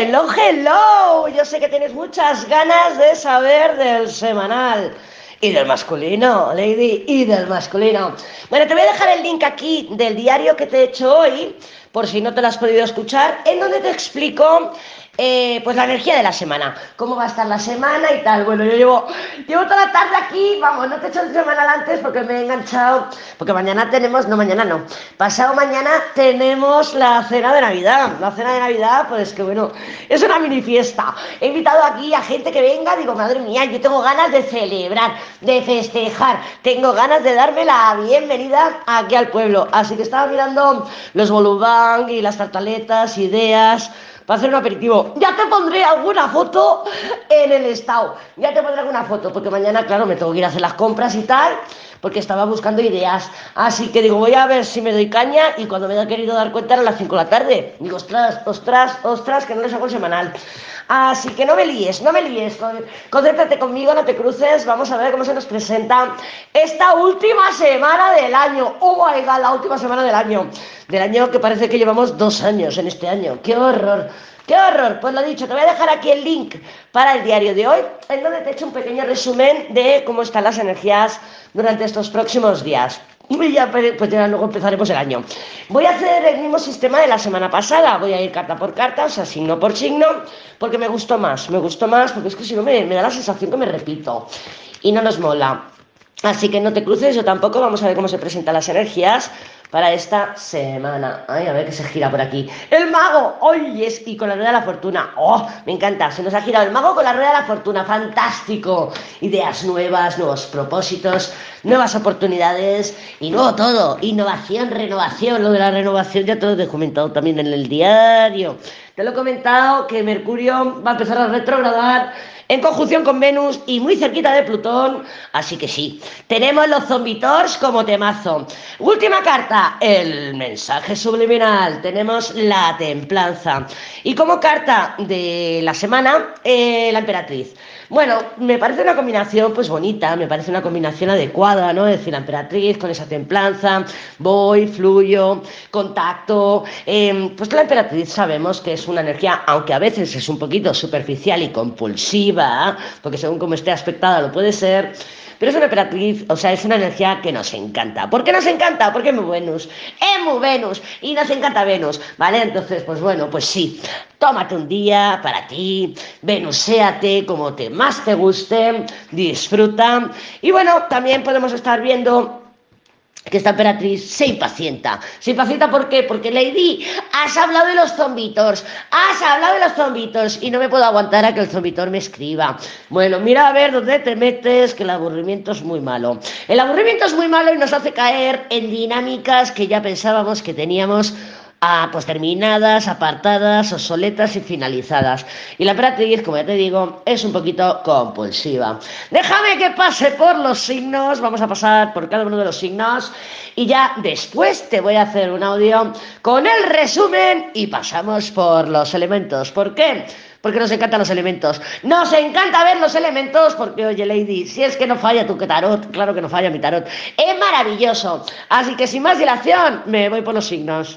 Hello, hello. Yo sé que tienes muchas ganas de saber del semanal. Y del masculino, Lady, y del masculino. Bueno, te voy a dejar el link aquí del diario que te he hecho hoy, por si no te lo has podido escuchar, en donde te explico eh, pues la energía de la semana, cómo va a estar la semana y tal. Bueno, yo llevo, llevo toda la tarde aquí, vamos, no te he hecho el semana antes porque me he enganchado, porque mañana tenemos, no mañana no, pasado mañana tenemos la cena de Navidad. La cena de Navidad, pues que bueno, es una mini fiesta. He invitado aquí a gente que venga, digo, madre mía, yo tengo ganas de celebrar, de festejar, tengo ganas de darme la bienvenida aquí al pueblo. Así que estaba mirando los y las tartaletas, ideas para hacer un aperitivo. Ya te pondré alguna foto en el estado. Ya te pondré alguna foto, porque mañana, claro, me tengo que ir a hacer las compras y tal, porque estaba buscando ideas. Así que digo, voy a ver si me doy caña y cuando me he querido dar cuenta era las 5 de la tarde. Digo, ostras, ostras, ostras, que no les hago el semanal. Así que no me líes, no me líes. Concéntrate conmigo, no te cruces. Vamos a ver cómo se nos presenta esta última semana del año. Oh my la última semana del año del año que parece que llevamos dos años en este año. ¡Qué horror! ¡Qué horror! Pues lo dicho, te voy a dejar aquí el link para el diario de hoy, en donde te he hecho un pequeño resumen de cómo están las energías durante estos próximos días. Y ya, pues ya luego empezaremos el año. Voy a hacer el mismo sistema de la semana pasada. Voy a ir carta por carta, o sea, signo por signo, porque me gustó más. Me gustó más, porque es que si no me, me da la sensación que me repito. Y no nos mola. Así que no te cruces, yo tampoco. Vamos a ver cómo se presentan las energías para esta semana. Ay, a ver qué se gira por aquí. ¡El mago! ¡Oye! es y con la rueda de la fortuna. ¡Oh! Me encanta. Se nos ha girado el mago con la rueda de la fortuna. ¡Fantástico! Ideas nuevas, nuevos propósitos, nuevas oportunidades y nuevo todo. Innovación, renovación. Lo de la renovación ya te lo he comentado también en el diario. Te lo he comentado que Mercurio va a empezar a retrogradar en conjunción con Venus y muy cerquita de Plutón, así que sí, tenemos los zombitors como temazo. Última carta, el mensaje subliminal, tenemos la templanza. Y como carta de la semana, eh, la emperatriz. Bueno, me parece una combinación pues bonita, me parece una combinación adecuada, ¿no? Es decir, la emperatriz con esa templanza, voy, fluyo, contacto. Em, pues la emperatriz sabemos que es una energía, aunque a veces es un poquito superficial y compulsiva, porque según como esté aspectada lo puede ser, pero es una emperatriz, o sea, es una energía que nos encanta. ¿Por qué nos encanta? Porque es muy Venus. Es muy Venus. Y nos encanta Venus. ¿Vale? Entonces, pues bueno, pues sí. Tómate un día para ti. Venuséate como te más te guste. Disfruta. Y bueno, también podemos estar viendo que esta emperatriz se impacienta. Se impacienta ¿por qué? Porque Lady, has hablado de los zombitos, has hablado de los zombitos y no me puedo aguantar a que el zombitor me escriba. Bueno, mira a ver dónde te metes, que el aburrimiento es muy malo. El aburrimiento es muy malo y nos hace caer en dinámicas que ya pensábamos que teníamos a, pues terminadas, apartadas, obsoletas y finalizadas. Y la emperatriz, como ya te digo, es un poquito compulsiva. Déjame que pase por los signos, vamos a pasar por cada uno de los signos y ya después te voy a hacer un audio con el resumen y pasamos por los elementos. ¿Por qué? porque nos encantan los elementos. Nos encanta ver los elementos porque, oye, Lady, si es que no falla tu tarot, claro que no falla mi tarot. Es maravilloso. Así que sin más dilación, me voy por los signos.